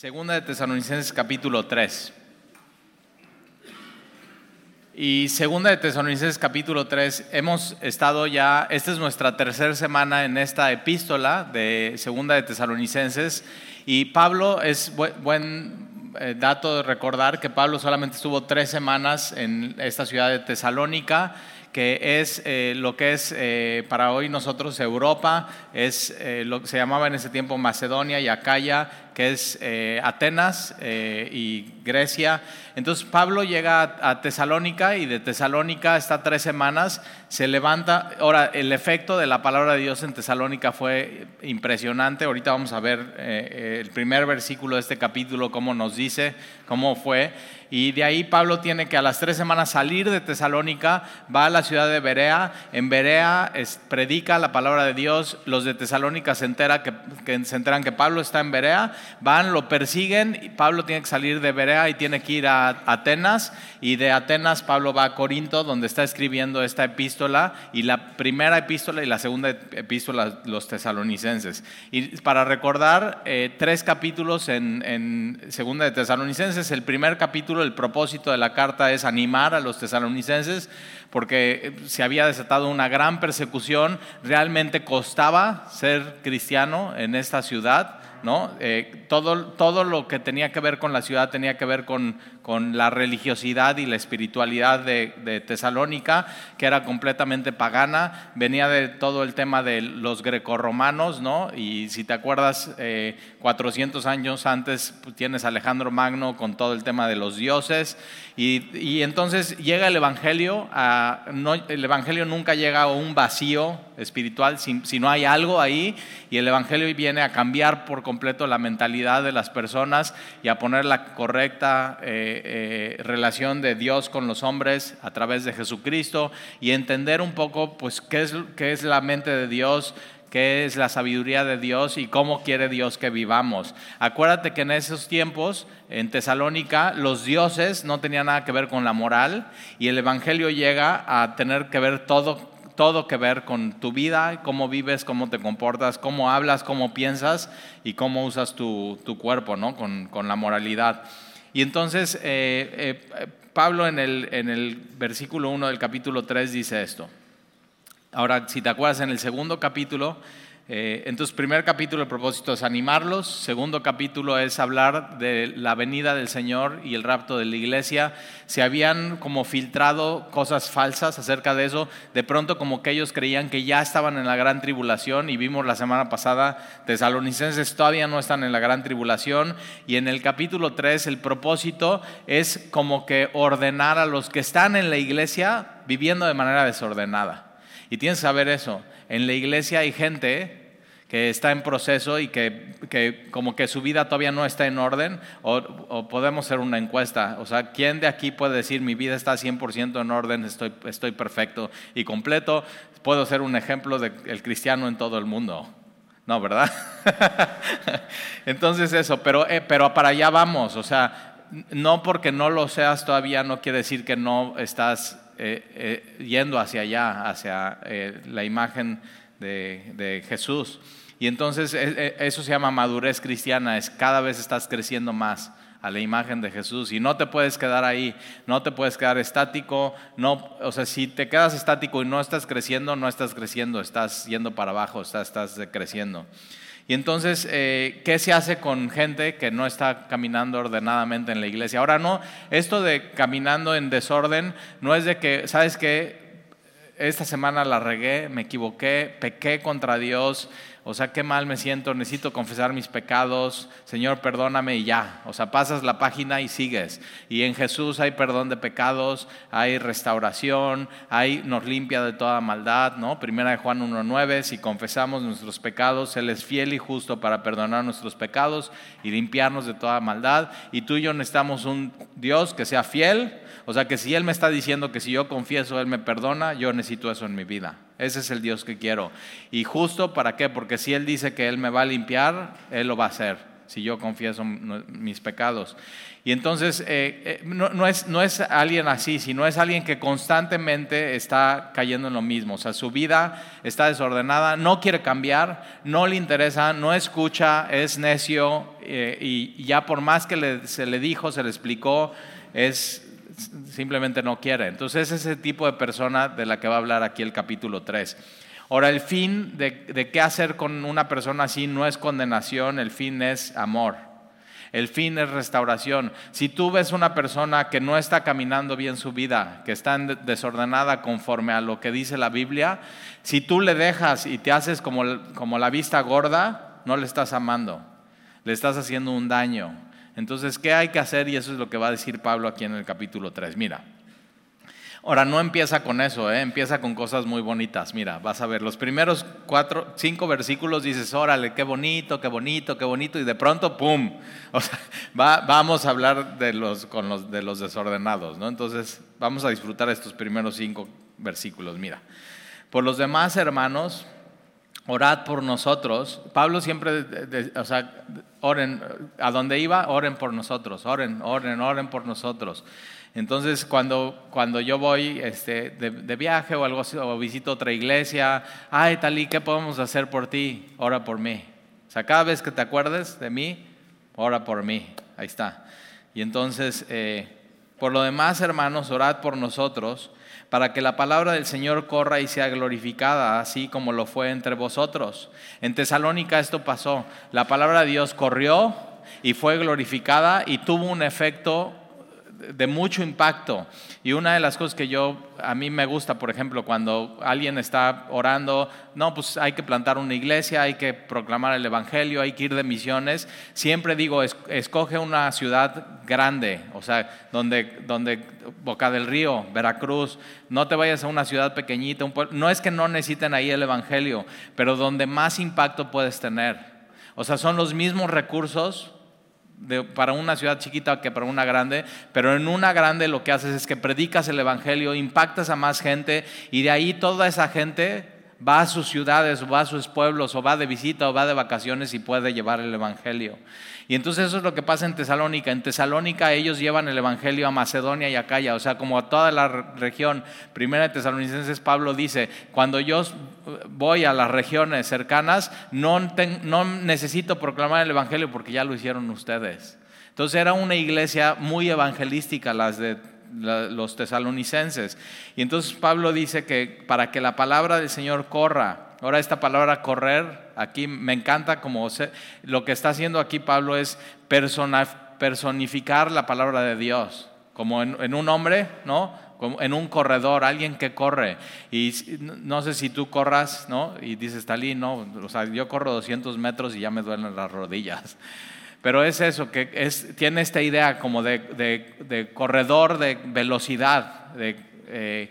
Segunda de Tesalonicenses capítulo 3. Y segunda de Tesalonicenses capítulo 3, hemos estado ya, esta es nuestra tercera semana en esta epístola de segunda de Tesalonicenses y Pablo es buen, eh, dato de recordar que Pablo solamente estuvo tres semanas en esta ciudad de Tesalónica que es eh, lo que es eh, para hoy nosotros Europa, es lo que se llamaba en ese tiempo Macedonia y Acaya, que es eh, Atenas eh, y Grecia. Entonces Pablo llega a, Tesalónica y de Tesalónica está tres semanas, se levanta. Ahora, el efecto de la palabra de Dios en Tesalónica fue impresionante. Ahorita vamos a ver eh, el primer versículo de este capítulo, cómo nos dice, cómo fue. Y de ahí Pablo tiene que a las tres semanas salir de Tesalónica, va a la ciudad de Berea, en Berea predica la palabra de Dios, los de Tesalónica se, entera que, que, se enteran que Pablo está en Berea van, lo persiguen, y Pablo tiene que salir de Berea y tiene que ir a Atenas, y de Atenas Pablo va a Corinto, donde está escribiendo esta epístola, y la primera epístola y la segunda epístola, los tesalonicenses. Y para recordar, eh, tres capítulos en, en segunda de tesalonicenses, el primer capítulo, el propósito de la carta es animar a los tesalonicenses, porque se había desatado una gran persecución, realmente costaba ser cristiano en esta ciudad. ¿No? Eh, todo, todo lo que tenía que ver con la ciudad tenía que ver con, con la religiosidad y la espiritualidad de, Tesalónica, que era completamente pagana, venía de todo el tema de los grecorromanos, ¿no? Y si te acuerdas, 400 eh, años antes pues, tienes Alejandro Magno con todo el tema de los dioses, y, entonces llega el Evangelio, no, el Evangelio nunca llega a un vacío espiritual, si, no hay algo ahí, y el Evangelio viene a cambiar por completo la mentalidad de las personas y a poner la correcta... Eh, eh, relación de Dios con los hombres a través de Jesucristo y entender un poco pues qué es, qué es la mente de Dios, qué es la sabiduría de Dios y cómo quiere Dios que vivamos. Acuérdate que en esos tiempos, en Tesalónica, los dioses no tenían nada que ver con la moral y el Evangelio llega a tener que ver todo todo que ver con tu vida, cómo vives, cómo te comportas, cómo hablas, cómo piensas y cómo usas tu, cuerpo, ¿no? Con, con la moralidad. Y entonces eh, eh, Pablo en el, en el versículo 1 del capítulo 3 dice esto. Ahora, si te acuerdas, en el segundo capítulo eh, entonces, primer capítulo, el propósito es animarlos. Segundo capítulo es hablar de la venida del Señor y el rapto de la iglesia. Se habían como filtrado cosas falsas acerca de eso. De pronto, como que ellos creían que ya estaban en la gran tribulación y vimos la semana pasada, tesalonicenses todavía no están en la gran tribulación. Y en el capítulo 3, el propósito es como que ordenar a los que están en la iglesia viviendo de manera desordenada. Y tienes que saber eso. En la iglesia hay gente que está en proceso y que, como que su vida todavía no está en orden, o, podemos hacer una encuesta, o sea, ¿quién de aquí puede decir mi vida está 100% en orden, estoy, estoy perfecto y completo? Puedo ser un ejemplo del cristiano en todo el mundo. No, ¿verdad? Entonces eso, pero, eh, pero para allá vamos, o sea, no porque no lo seas todavía no quiere decir que no estás eh, eh, yendo hacia allá, hacia la imagen de, Jesús. Y entonces e, e, eso se llama madurez cristiana, es cada vez estás creciendo más a la imagen de Jesús y no te puedes quedar ahí, no te puedes quedar estático, no, o sea, si te quedas estático y no estás creciendo, no estás creciendo, estás yendo para abajo, estás, estás creciendo. Y entonces, eh, ¿qué se hace con gente que no está caminando ordenadamente en la iglesia? Ahora no, esto de caminando en desorden no es de que, ¿sabes qué? Esta semana la regué, me equivoqué, pequé contra Dios, o sea, qué mal me siento, necesito confesar mis pecados, Señor, perdóname y ya. O sea, pasas la página y sigues. Y en Jesús hay perdón de pecados, hay restauración, hay, nos limpia de toda maldad, ¿no? Primera de Juan 1.9, si confesamos nuestros pecados, Él es fiel y justo para perdonar nuestros pecados y limpiarnos de toda maldad. Y tú y yo necesitamos un Dios que sea fiel. O sea, que si Él me está diciendo que si yo confieso, Él me perdona, yo necesito eso en mi vida. Ese es el Dios que quiero. Y justo para qué? Porque si Él dice que Él me va a limpiar, Él lo va a hacer. si yo confieso mis pecados. Y entonces eh, eh, no, es, no es alguien así, sino es alguien que constantemente está cayendo en lo mismo. O sea, su vida está desordenada, no quiere cambiar, no le interesa, no escucha, es necio eh, y ya por más que se le dijo, se le explicó, es simplemente no quiere. Entonces es ese tipo de persona de la que va a hablar aquí el capítulo 3. Ahora, el fin de, qué hacer con una persona así no es condenación, el fin es amor. El fin es restauración. Si tú ves una persona que no está caminando bien su vida, que está desordenada conforme a lo que dice la Biblia, si tú le dejas y te haces como, como la vista gorda, no le estás amando, le estás haciendo un daño. Entonces, ¿qué hay que hacer? Y eso es lo que va a decir Pablo aquí en el capítulo 3. Mira, Ahora, no empieza con eso, ¿eh? empieza con cosas muy bonitas. Mira, vas a ver, los primeros cuatro, cinco versículos dices, órale, qué bonito, qué bonito, qué bonito, y de pronto, ¡pum! O sea, vamos a hablar de los, con los, de los desordenados, ¿no? Entonces, vamos a disfrutar estos primeros cinco versículos. Mira, por los demás hermanos, orad por nosotros. Pablo siempre, o sea, oren, a donde iba, oren por nosotros, oren, oren, oren por nosotros. Entonces, cuando, cuando yo voy este, de, viaje o algo o visito otra iglesia, ay, Talí, ¿qué podemos hacer por ti? Ora por mí. O sea, cada vez que te acuerdes de mí, ora por mí. Ahí está. Y entonces, eh, por lo demás, hermanos, orad por nosotros para que la palabra del Señor corra y sea glorificada, así como lo fue entre vosotros. En Tesalónica esto pasó. La palabra de Dios corrió y fue glorificada y tuvo un efecto de mucho impacto. Y una de las cosas que yo, a mí me gusta, por ejemplo, cuando alguien está orando, no, pues hay que plantar una iglesia, hay que proclamar el Evangelio, hay que ir de misiones, siempre digo, escoge una ciudad grande, o sea, donde, donde Boca del Río, Veracruz, no te vayas a una ciudad pequeñita, un no es que no necesiten ahí el Evangelio, pero donde más impacto puedes tener. O sea, son los mismos recursos, para una ciudad chiquita que para una grande, pero en una grande lo que haces es que predicas el Evangelio, impactas a más gente y de ahí toda esa gente va a sus ciudades, o va a sus pueblos, o va de visita, o va de vacaciones y puede llevar el Evangelio. Y entonces eso es lo que pasa en Tesalónica. En Tesalónica ellos llevan el Evangelio a Macedonia y a Acaya, o sea, como a toda la región. Primera de Tesalonicenses, Pablo dice, cuando yo voy a las regiones cercanas, no, no necesito proclamar el Evangelio porque ya lo hicieron ustedes. Entonces era una iglesia muy evangelística las de los tesalonicenses. Y entonces Pablo dice que para que la palabra del Señor corra, ahora esta palabra correr, aquí me encanta como lo que está haciendo aquí Pablo es personificar la palabra de Dios, como en, un hombre, ¿no? Como en un corredor, alguien que corre. Y no sé si tú corras, ¿no? Y dices, Talí, no, o sea, yo corro 200 metros y ya me duelen las rodillas. Pero es eso, que es, tiene esta idea como de, corredor de velocidad. De, eh,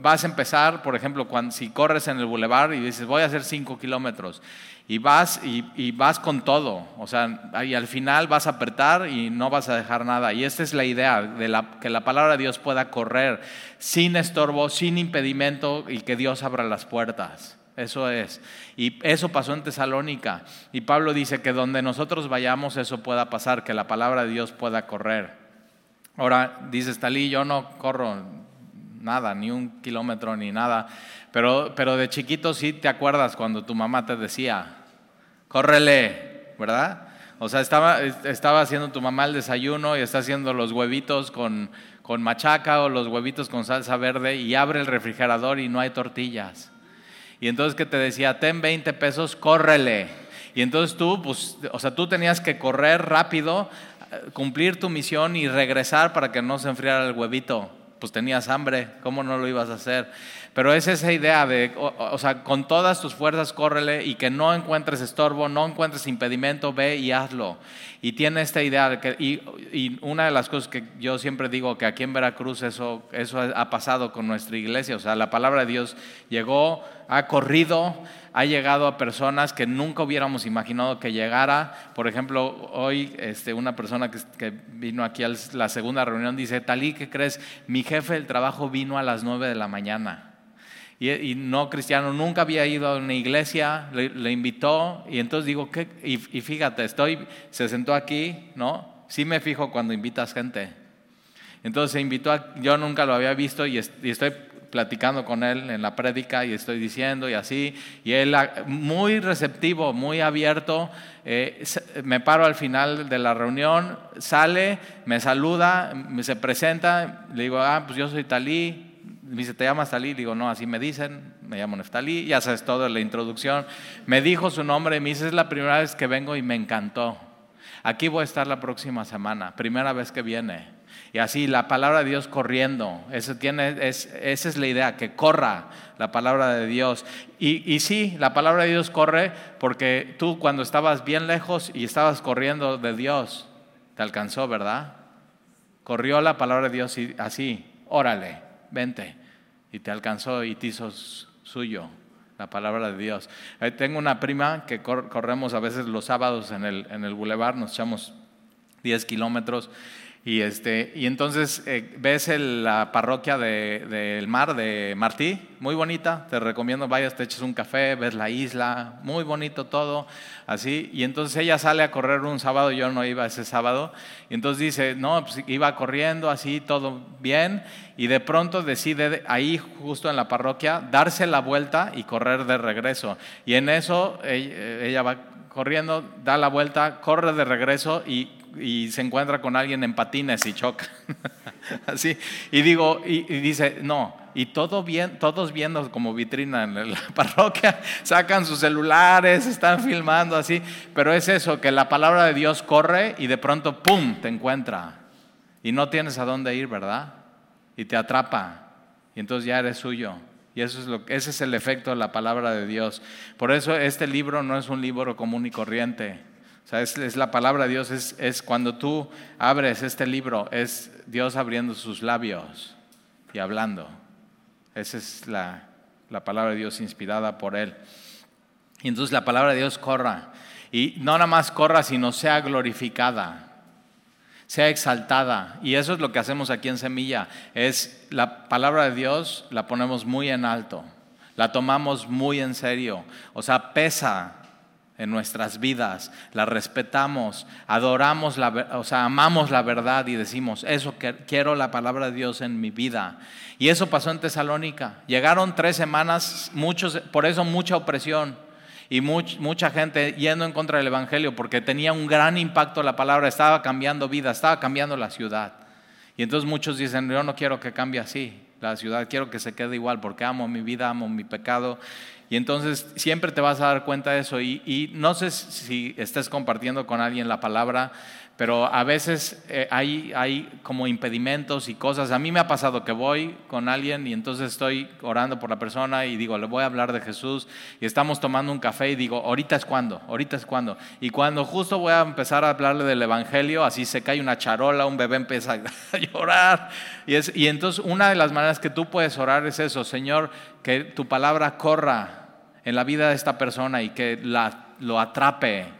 vas a empezar, por ejemplo, si corres en el bulevar y dices, voy a hacer 5 kilómetros, y vas, y, vas con todo, o sea, y al final vas a apretar y no vas a dejar nada. Y esta es la idea, de la, que la palabra de Dios pueda correr sin estorbo, sin impedimento y que Dios abra las puertas. Eso es. Y eso pasó en Tesalónica. Y Pablo dice que donde nosotros vayamos eso pueda pasar, que la palabra de Dios pueda correr. Ahora dices, Talí, yo no corro nada, ni un kilómetro, ni nada. Pero, pero de chiquito sí te acuerdas cuando tu mamá te decía, córrele, ¿verdad? O sea, estaba, estaba haciendo tu mamá el desayuno y está haciendo los huevitos con, con machaca o los huevitos con salsa verde y abre el refrigerador y no hay tortillas. Y entonces que te decía, ten 20 pesos, córrele. Y entonces tú, pues, o sea, tú tenías que correr rápido, eh, cumplir tu misión y regresar para que no se enfriara el huevito. Pues tenías hambre, ¿cómo no lo ibas a hacer? Pero es esa idea de, o, sea, con todas tus fuerzas córrele y que no encuentres estorbo, no encuentres impedimento, ve y hazlo. Y tiene esta idea de que, y, una de las cosas que yo siempre digo que aquí en Veracruz eso, eso ha pasado con nuestra iglesia, o sea, la palabra de Dios llegó, ha corrido, ha llegado a personas que nunca hubiéramos imaginado que llegara. Por ejemplo, hoy este, una persona que, que vino aquí a la segunda reunión dice, Talí, ¿qué crees? Mi jefe del trabajo vino a las nueve de la mañana. Y, no cristiano, nunca había ido a una iglesia, le, invitó y entonces digo, ¿qué? Y, fíjate, estoy, se sentó aquí, ¿no? Sí me fijo cuando invitas gente. Entonces se invitó, a, yo nunca lo había visto y, estoy platicando con él en la prédica y estoy diciendo y así, y él muy receptivo, muy abierto, eh, me paro al final de la reunión, sale, me saluda, me se presenta, le digo, ah, pues yo soy Talí, me dice, ¿te llamas Talí? Digo, no, así me dicen, me llamo Neftalí, ya sabes todo la introducción. Me dijo su nombre, me dice, es la primera vez que vengo y me encantó. Aquí voy a estar la próxima semana, primera vez que viene. Y así la palabra de Dios corriendo, eso tiene, es, esa es la idea, que corra la palabra de Dios. Y, y sí, la palabra de Dios corre porque tú cuando estabas bien lejos y estabas corriendo de Dios, te alcanzó, ¿verdad? Corrió la palabra de Dios así, órale, vente. Y te alcanzó y te hizo suyo la palabra de Dios. tengo una prima que corremos a veces los sábados en el, en el bulevar, nos echamos 10 kilómetros y, este, y entonces eh, ves la parroquia del de, mar de Martí, muy bonita, te recomiendo vayas, te eches un café, ves la isla, muy bonito todo, así. Y entonces ella sale a correr un sábado, yo no iba ese sábado, y entonces dice, no, pues iba corriendo así, todo bien, y de pronto decide ahí justo en la parroquia darse la vuelta y correr de regreso. Y en eso ella va corriendo, da la vuelta, corre de regreso y y se encuentra con alguien en patines y choca. Así. Y digo, y, dice, no, y todo bien, todos viendo como vitrina en la parroquia, sacan sus celulares, están filmando así, pero es eso, que la palabra de Dios corre y de pronto, ¡pum!, te encuentra. Y no tienes a dónde ir, ¿verdad? Y te atrapa. Y entonces ya eres suyo. Y eso es lo, ese es el efecto de la palabra de Dios. Por eso este libro no es un libro común y corriente o sea, es, la palabra de Dios, es, cuando tú abres este libro, es Dios abriendo sus labios y hablando. Esa es la, la palabra de Dios inspirada por Él. Y entonces la palabra de Dios corra. Y no nada más corra, sino sea glorificada, sea exaltada. Y eso es lo que hacemos aquí en Semilla. Es la palabra de Dios, la ponemos muy en alto, la tomamos muy en serio. O sea, pesa en nuestras vidas, la respetamos, adoramos, la, o sea, amamos la verdad y decimos, eso quiero la palabra de Dios en mi vida. Y eso pasó en Tesalónica. Llegaron tres semanas, muchos, por eso mucha opresión y mucha gente yendo en contra del Evangelio porque tenía un gran impacto la palabra, estaba cambiando vida, estaba cambiando la ciudad. Y entonces muchos dicen, yo no quiero que cambie así la ciudad, quiero que se quede igual porque amo mi vida, amo mi pecado y entonces siempre te vas a dar cuenta de eso. Y, no sé si estés compartiendo con alguien la palabra, pero a veces eh, hay, hay como impedimentos y cosas. A mí me ha pasado que voy con alguien y entonces estoy orando por la persona y digo, le voy a hablar de Jesús y estamos tomando un café y digo, ahorita es cuando, ahorita es cuando. Y cuando justo voy a empezar a hablarle del Evangelio, así se cae una charola, un bebé empieza a llorar. Y, es, y entonces una de las maneras que tú puedes orar es eso, Señor, que tu palabra corra en la vida de esta persona y que la, lo atrape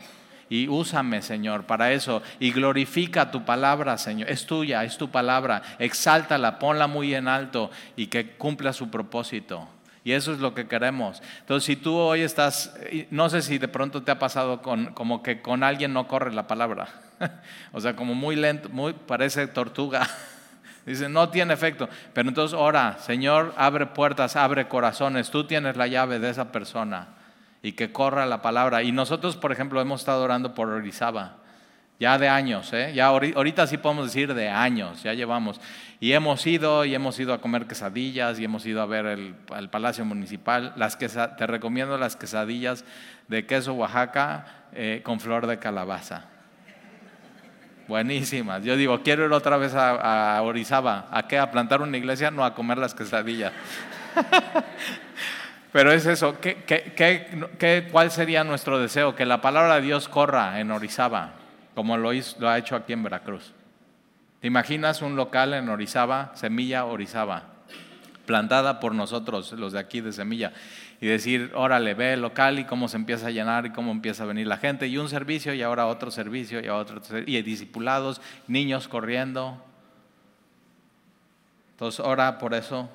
y úsame, Señor, para eso. Y glorifica tu palabra, Señor. Es tuya, es tu palabra. Exáltala, ponla muy en alto y que cumpla su propósito. Y eso es lo que queremos. Entonces, si tú hoy estás, no sé si de pronto te ha pasado con, como que con alguien no corre la palabra. o sea, como muy lento, muy, parece tortuga. Dice, no tiene efecto. Pero entonces ora, Señor, abre puertas, abre corazones. Tú tienes la llave de esa persona y que corra la palabra. Y nosotros, por ejemplo, hemos estado orando por Orizaba, ya de años, ¿eh? ya ahorita sí podemos decir de años, ya llevamos. Y hemos ido, y hemos ido a comer quesadillas, y hemos ido a ver el, Palacio Municipal. Las te recomiendo las quesadillas de queso Oaxaca eh, con flor de calabaza. Buenísimas. Yo digo, quiero ir otra vez a, a Orizaba. ¿A qué? ¿A plantar una iglesia? No, a comer las quesadillas. Pero es eso, ¿Qué, qué, cuál sería nuestro deseo? Que la palabra de Dios corra en Orizaba, como lo, lo ha hecho aquí en Veracruz. ¿Te imaginas un local en Orizaba, Semilla Orizaba, plantada por nosotros, los de aquí de Semilla, y decir, órale, ve el local y cómo se empieza a llenar y cómo empieza a venir la gente, y un servicio y ahora otro servicio y otro, y discipulados, niños corriendo. Entonces, ora por eso,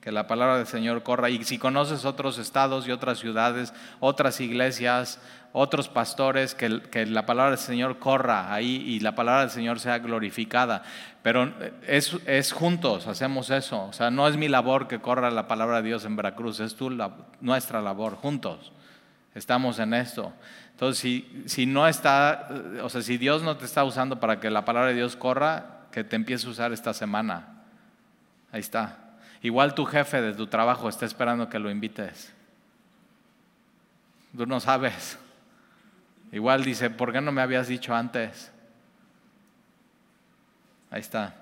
que la palabra del Señor corra. Y si conoces otros estados y otras ciudades, otras iglesias, otros pastores, que, que, la palabra del Señor corra ahí y la palabra del Señor sea glorificada. Pero es, es juntos, hacemos eso. O sea, no es mi labor que corra la palabra de Dios en Veracruz, es tu, la, nuestra labor, juntos. Estamos en esto. Entonces, si, si no está, o sea, si Dios no te está usando para que la palabra de Dios corra, que te empiece a usar esta semana. Ahí está. Igual tu jefe de tu trabajo está esperando que lo invites. Tú no sabes. Igual dice, ¿por qué no me habías dicho antes? Ahí está.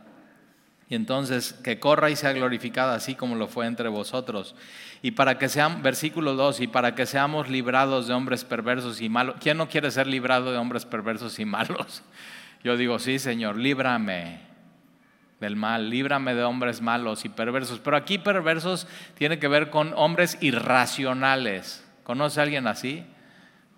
Y entonces que corra y sea glorificada así como lo fue entre vosotros. Y para que sean, versículo 2, y para que seamos librados de hombres perversos y malos. ¿Quién no quiere ser librado de hombres perversos y malos? Yo digo, sí, Señor, líbrame del mal, líbrame de hombres malos y perversos. Pero aquí perversos tiene que ver con hombres irracionales. ¿Conoce a alguien así?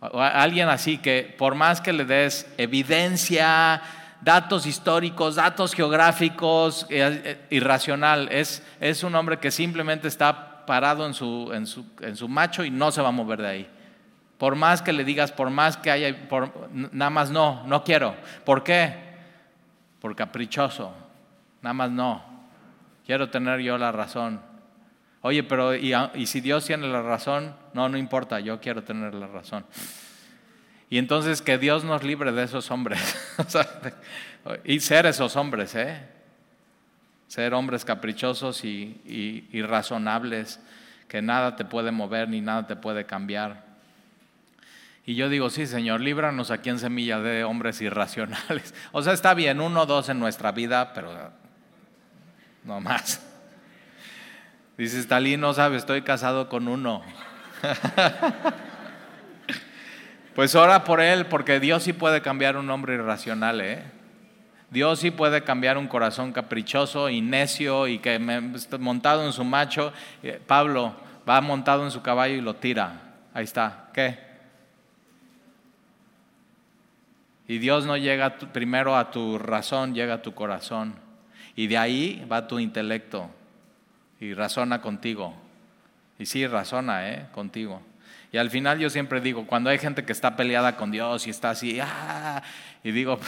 alguien así que por más que le des evidencia, datos históricos, datos geográficos, eh, eh, irracional, es, es un hombre que simplemente está parado en su, en, su, en su macho y no se va a mover de ahí. Por más que le digas, por más que haya, por, nada más no, no quiero. ¿Por qué? Por caprichoso. Nada más no. Quiero tener yo la razón. Oye, pero ¿y, y si Dios tiene la razón? No, no importa, yo quiero tener la razón. Y entonces que Dios nos libre de esos hombres. y ser esos hombres, ¿eh? Ser hombres caprichosos y, razonables, que nada te puede mover ni nada te puede cambiar. Y yo digo, sí, Señor, líbranos aquí en Semilla de hombres irracionales. O sea, está bien, uno o dos en nuestra vida, pero no más. Dice Stalin, no sabe, estoy casado con uno. pues ora por él, porque Dios sí puede cambiar un hombre irracional, ¿eh? Dios sí puede cambiar un corazón caprichoso y necio y que montado en su macho. Eh, Pablo va montado en su caballo y lo tira. Ahí está. ¿Qué? Y Dios no llega primero a tu razón, llega a tu corazón. Y de ahí va tu intelecto y razona contigo. Y sí, razona ¿eh? contigo. Y al final yo siempre digo, cuando hay gente que está peleada con Dios y está así, ¡ah! y digo,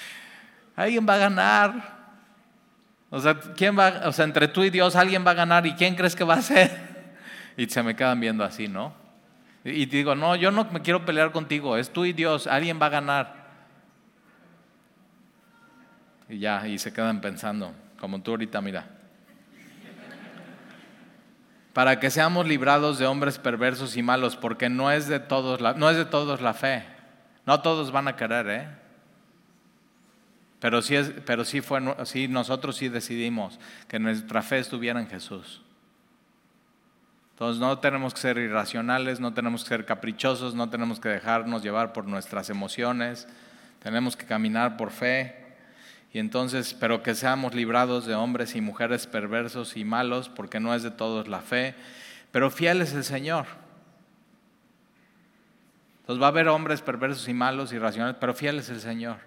alguien va a ganar. O sea, ¿quién va, o sea, entre tú y Dios alguien va a ganar y quién crees que va a ser? Y se me quedan viendo así, ¿no? Y digo, no, yo no me quiero pelear contigo, es tú y Dios, alguien va a ganar. Y ya, y se quedan pensando, como tú ahorita, mira. Para que seamos librados de hombres perversos y malos, porque no es de todos la, no es de todos la fe. No todos van a querer, ¿eh? Pero sí, es, pero sí, fue, sí nosotros sí decidimos que nuestra fe estuviera en Jesús. Entonces no tenemos que ser irracionales, no tenemos que ser caprichosos, no tenemos que dejarnos llevar por nuestras emociones, tenemos que caminar por fe. Y entonces, pero que seamos librados de hombres y mujeres perversos y malos, porque no es de todos la fe, pero fiel es el Señor. Entonces va a haber hombres perversos y malos y racionales, pero fiel es el Señor.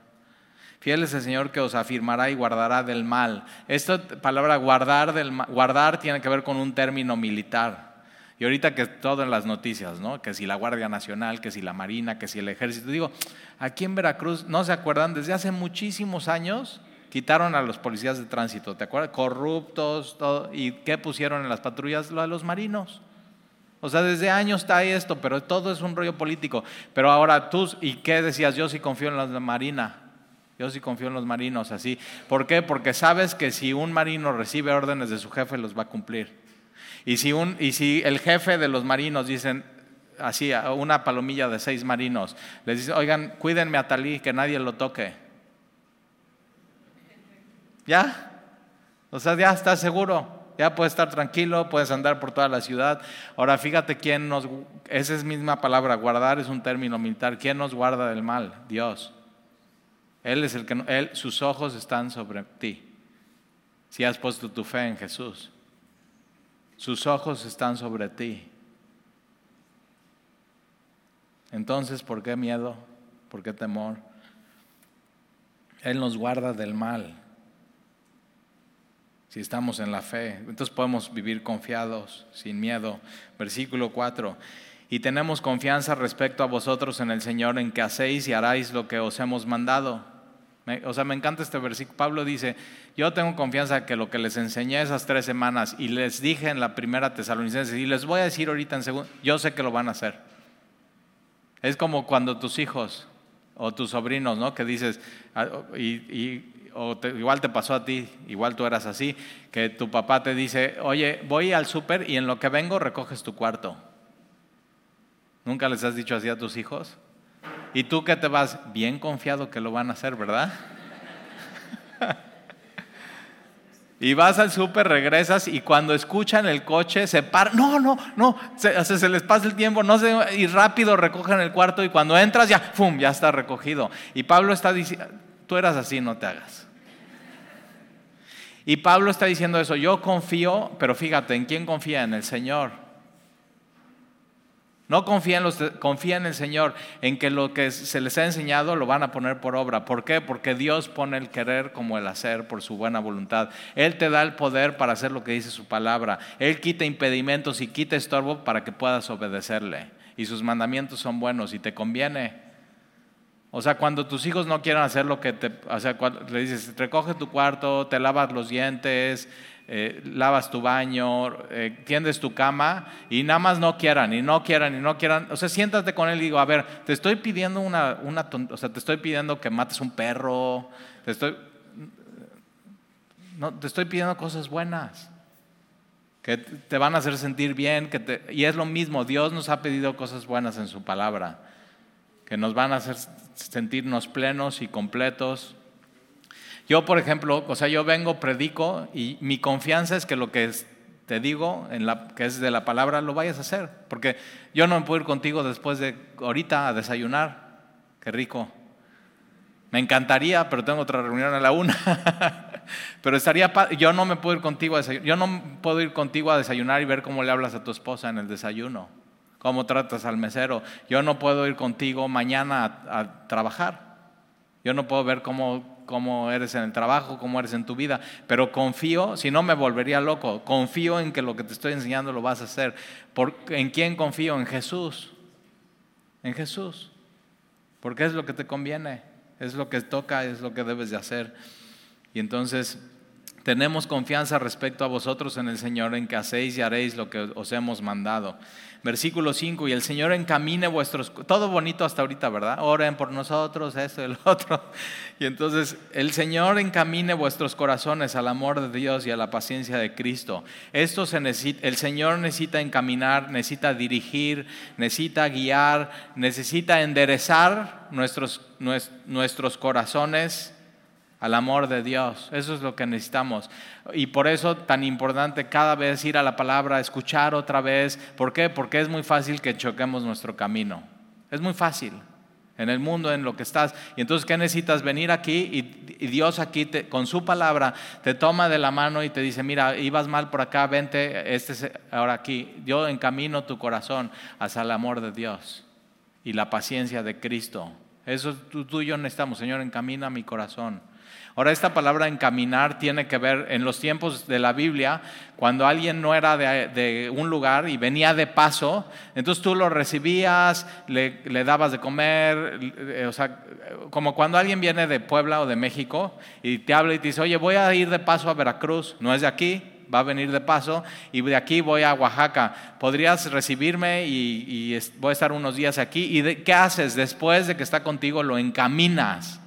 Fiel es el Señor que os afirmará y guardará del mal. Esta palabra guardar, del, guardar tiene que ver con un término militar. Y ahorita que todo en las noticias, ¿no? Que si la Guardia Nacional, que si la Marina, que si el Ejército. Digo, aquí en Veracruz, ¿no se acuerdan? Desde hace muchísimos años quitaron a los policías de tránsito, ¿te acuerdas? Corruptos, todo. ¿Y qué pusieron en las patrullas? Lo de los marinos. O sea, desde años está esto, pero todo es un rollo político. Pero ahora tú, ¿y qué decías? Yo sí confío en la Marina. Yo sí confío en los marinos, así. ¿Por qué? Porque sabes que si un marino recibe órdenes de su jefe, los va a cumplir. Y si, un, y si el jefe de los marinos dicen así, una palomilla de seis marinos, les dice, oigan, cuídenme a Talí, que nadie lo toque. ¿Ya? O sea, ya estás seguro. Ya puedes estar tranquilo, puedes andar por toda la ciudad. Ahora fíjate quién nos, esa es misma palabra, guardar es un término militar. ¿Quién nos guarda del mal? Dios. Él es el que, él, sus ojos están sobre ti. Si has puesto tu fe en Jesús. Sus ojos están sobre ti. Entonces, ¿por qué miedo? ¿Por qué temor? Él nos guarda del mal. si estamos en la fe. Entonces podemos vivir confiados, sin miedo. Versículo 4. Y tenemos confianza respecto a vosotros en el Señor en que hacéis y haráis lo que os hemos mandado. O sea, me encanta este versículo. Pablo dice, yo tengo confianza que lo que les enseñé esas tres semanas y les dije en la primera tesalonicense y les voy a decir ahorita en segundo, yo sé que lo van a hacer. Es como cuando tus hijos o tus sobrinos, ¿no? Que dices, ah, y, o igual te pasó a ti, igual tú eras así, que tu papá te dice, oye, voy al súper y en lo que vengo recoges tu cuarto. ¿Nunca les has dicho así a tus hijos? Y tú que te vas bien confiado que lo van a hacer, ¿verdad? y vas al súper, regresas y cuando escuchan el coche se paran. No, no, no, se, se, les pasa el tiempo, no sé, y rápido recogen el cuarto y cuando entras ya, ¡fum!, ya está recogido. Y Pablo está diciendo, tú eras así, no te hagas. Y Pablo está diciendo eso, yo confío, pero fíjate, ¿en quién confía? En el Señor. No confía en, los, confía en el Señor, en que lo que se les ha enseñado lo van a poner por obra. ¿Por qué? Porque Dios pone el querer como el hacer por su buena voluntad. Él te da el poder para hacer lo que dice su palabra. Él quita impedimentos y quita estorbo para que puedas obedecerle. Y sus mandamientos son buenos y te conviene. O sea, cuando tus hijos no quieran hacer lo que te... O sea, le dices, recoge tu cuarto, te lavas los dientes, eh, lavas tu baño, eh, tiendes tu cama y nada más no quieran, y no quieran, y no quieran. O sea, siéntate con él y digo, a ver, te estoy pidiendo una, una o sea, te estoy pidiendo que mates un perro, te estoy, no, te estoy pidiendo cosas buenas que te van a hacer sentir bien, que te, y es lo mismo, Dios nos ha pedido cosas buenas en su palabra, que nos van a hacer sentirnos plenos y completos. Yo, por ejemplo, o sea, yo vengo, predico y mi confianza es que lo que te digo, en la, que es de la palabra, lo vayas a hacer. Porque yo no me puedo ir contigo después de ahorita a desayunar. Qué rico. Me encantaría, pero tengo otra reunión a la una. pero estaría, yo no me puedo ir contigo a desayunar. Yo no puedo ir contigo a desayunar y ver cómo le hablas a tu esposa en el desayuno. Cómo tratas al mesero. Yo no puedo ir contigo mañana a trabajar. Yo no puedo ver cómo cómo eres en el trabajo, cómo eres en tu vida, pero confío, si no me volvería loco, confío en que lo que te estoy enseñando lo vas a hacer. ¿En quién confío? En Jesús. En Jesús. Porque es lo que te conviene, es lo que toca, es lo que debes de hacer. Y entonces tenemos confianza respecto a vosotros en el Señor, en que hacéis y haréis lo que os hemos mandado. Versículo 5, y el Señor encamine vuestros, todo bonito hasta ahorita, ¿verdad? Oren por nosotros, esto el otro. Y entonces el Señor encamine vuestros corazones al amor de Dios y a la paciencia de Cristo. Esto se necesita, el Señor necesita encaminar, necesita dirigir, necesita guiar, necesita enderezar nuestros, nuestros corazones al amor de Dios. Eso es lo que necesitamos. Y por eso tan importante cada vez ir a la palabra, escuchar otra vez. ¿Por qué? Porque es muy fácil que choquemos nuestro camino. Es muy fácil en el mundo, en lo que estás. Y entonces, ¿qué necesitas? Venir aquí y, Dios aquí con su palabra te toma de la mano y te dice, mira, ibas mal por acá, vente, este ahora aquí. Yo encamino tu corazón hacia el amor de Dios y la paciencia de Cristo. Eso tú y yo necesitamos, Señor, encamina mi corazón. Ahora, esta palabra encaminar tiene que ver en los tiempos de la Biblia, cuando alguien no era de, un lugar y venía de paso, entonces tú lo recibías, le, dabas de comer, eh, o sea, como cuando alguien viene de Puebla o de México y te habla y te dice, oye, voy a ir de paso a Veracruz, no es de aquí, va a venir de paso y de aquí voy a Oaxaca. ¿Podrías recibirme y, voy a estar unos días aquí? ¿Y qué haces? Después de que está contigo, lo encaminas.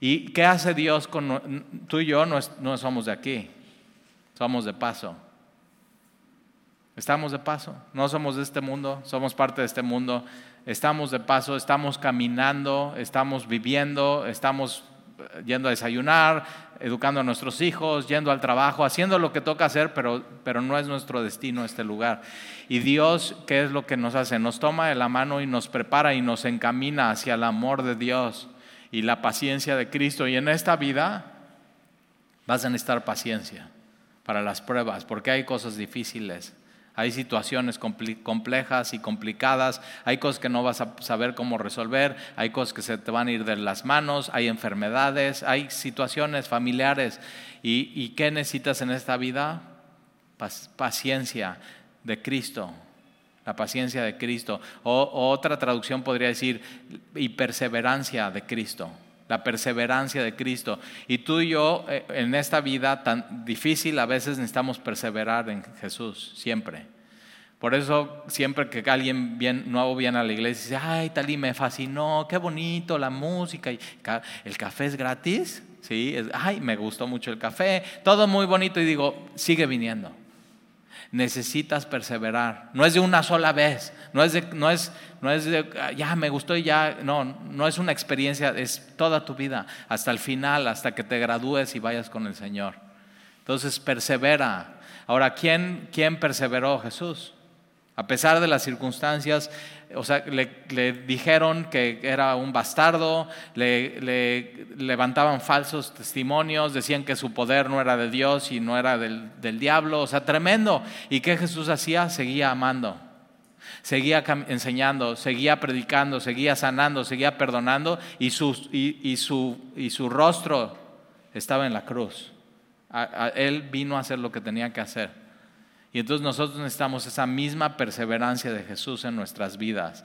¿Y qué hace Dios con tú y yo? No, somos de aquí, somos de paso. Estamos de paso, no somos de este mundo, somos parte de este mundo, estamos de paso, estamos caminando, estamos viviendo, estamos eh, yendo a desayunar, educando a nuestros hijos, yendo al trabajo, haciendo lo que toca hacer, pero, pero no es nuestro destino este lugar. Y Dios, ¿qué es lo que nos hace? Nos toma de la mano y nos prepara y nos encamina hacia el amor de Dios y la paciencia de Cristo. Y en esta vida vas a necesitar paciencia para las pruebas, porque hay cosas difíciles, Hay situaciones complejas y complicadas, hay cosas que no vas a saber cómo resolver, hay cosas que se te van a ir de las manos, hay enfermedades, hay situaciones familiares. ¿Y, qué necesitas en esta vida? paciencia de Cristo, la paciencia de Cristo. O, otra traducción podría decir, y perseverancia de Cristo la perseverancia de Cristo. Y tú y yo eh, en esta vida tan difícil a veces necesitamos perseverar en Jesús, siempre. Por eso siempre que alguien bien, nuevo viene a la iglesia y dice, ay, Talí, me fascinó, qué bonito la música, el café es gratis, ¿sí? ay, me gustó mucho el café, todo muy bonito y digo, sigue viniendo necesitas perseverar. No es de una sola vez, no es de, no es, no es de, ah, ya me gustó y ya, no, no es una experiencia, es toda tu vida, hasta el final, hasta que te gradúes y vayas con el Señor. Entonces, persevera. Ahora, ¿quién, quién perseveró? Jesús. A pesar de las circunstancias, o sea, le, dijeron que era un bastardo, le, levantaban falsos testimonios, decían que su poder no era de Dios y no era del, diablo, o sea, tremendo. ¿Y qué Jesús hacía? Seguía amando, seguía enseñando, seguía predicando, seguía sanando, seguía perdonando y su, y, su, y su rostro estaba en la cruz. él vino a hacer lo que tenía que hacer. Y entonces nosotros necesitamos esa misma perseverancia de Jesús en nuestras vidas.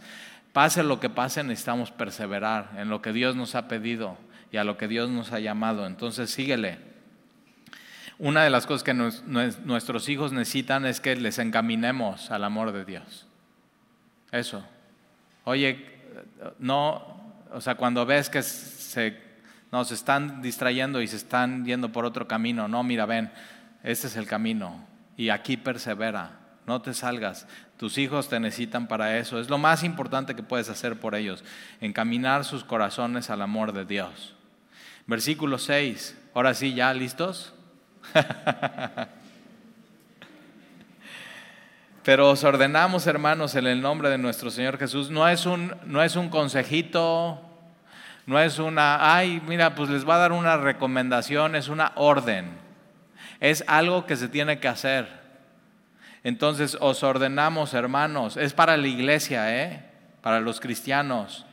Pase lo que pase, necesitamos perseverar en lo que Dios nos ha pedido y a lo que Dios nos ha llamado. Entonces síguele. Una de las cosas que nuestros hijos necesitan es que les encaminemos al amor de Dios. Eso. Oye, no, o sea, cuando ves que se, no, se están distrayendo y se están yendo por otro camino, no, mira, ven, este es el camino y aquí persevera. No te salgas. Tus hijos te necesitan para eso. Es lo más importante que puedes hacer por ellos. Encaminar sus corazones al amor de Dios. Versículo 6. Ahora sí, ¿ya listos? Pero os ordenamos, hermanos, en el nombre de nuestro Señor Jesús. No es un, no es un consejito, no es una, ay, mira, pues les va a dar una recomendación, es una orden es algo que se tiene que hacer. Entonces os ordenamos, hermanos, es para la iglesia, ¿eh? para los cristianos.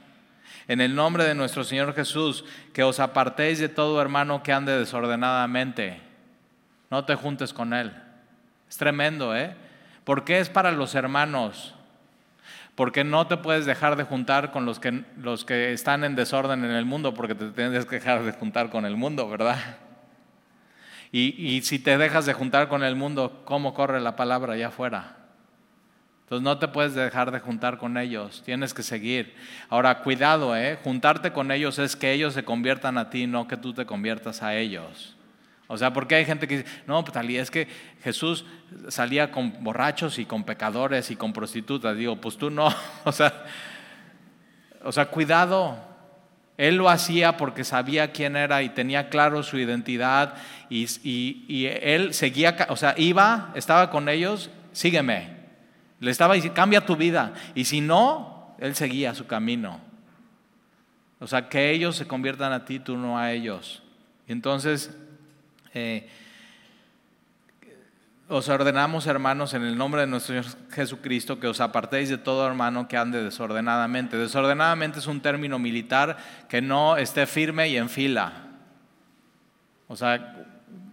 En el nombre de nuestro Señor Jesús, que os apartéis de todo hermano que ande desordenadamente. No te juntes con él. Es tremendo, ¿eh? ¿Por es para los hermanos? Porque no te puedes dejar de juntar con los que, los que están en desorden en el mundo, porque te tienes que dejar de juntar con el mundo, ¿verdad? Y, si te dejas de juntar con el mundo, ¿cómo corre la palabra allá afuera? Entonces no te puedes dejar de juntar con ellos, tienes que seguir. Ahora, cuidado, ¿eh? juntarte con ellos es que ellos se conviertan a ti, no que tú te conviertas a ellos. O sea, porque hay gente que dice, no, pues es que Jesús salía con borrachos y con pecadores y con prostitutas. Digo, pues tú no. O sea, o sea, cuidado, él lo hacía porque sabía quién era y tenía claro su identidad y, él seguía, o sea, iba, estaba con ellos, sígueme. Le estaba diciendo, cambia tu vida. Y si no, él seguía su camino. O sea, que ellos se conviertan a ti, tú no a ellos. Y entonces, eh, os ordenamos, hermanos, en el nombre de nuestro Señor Jesucristo, que os apartéis de todo hermano que ande desordenadamente. Desordenadamente es un término militar que no esté firme y en fila. O sea,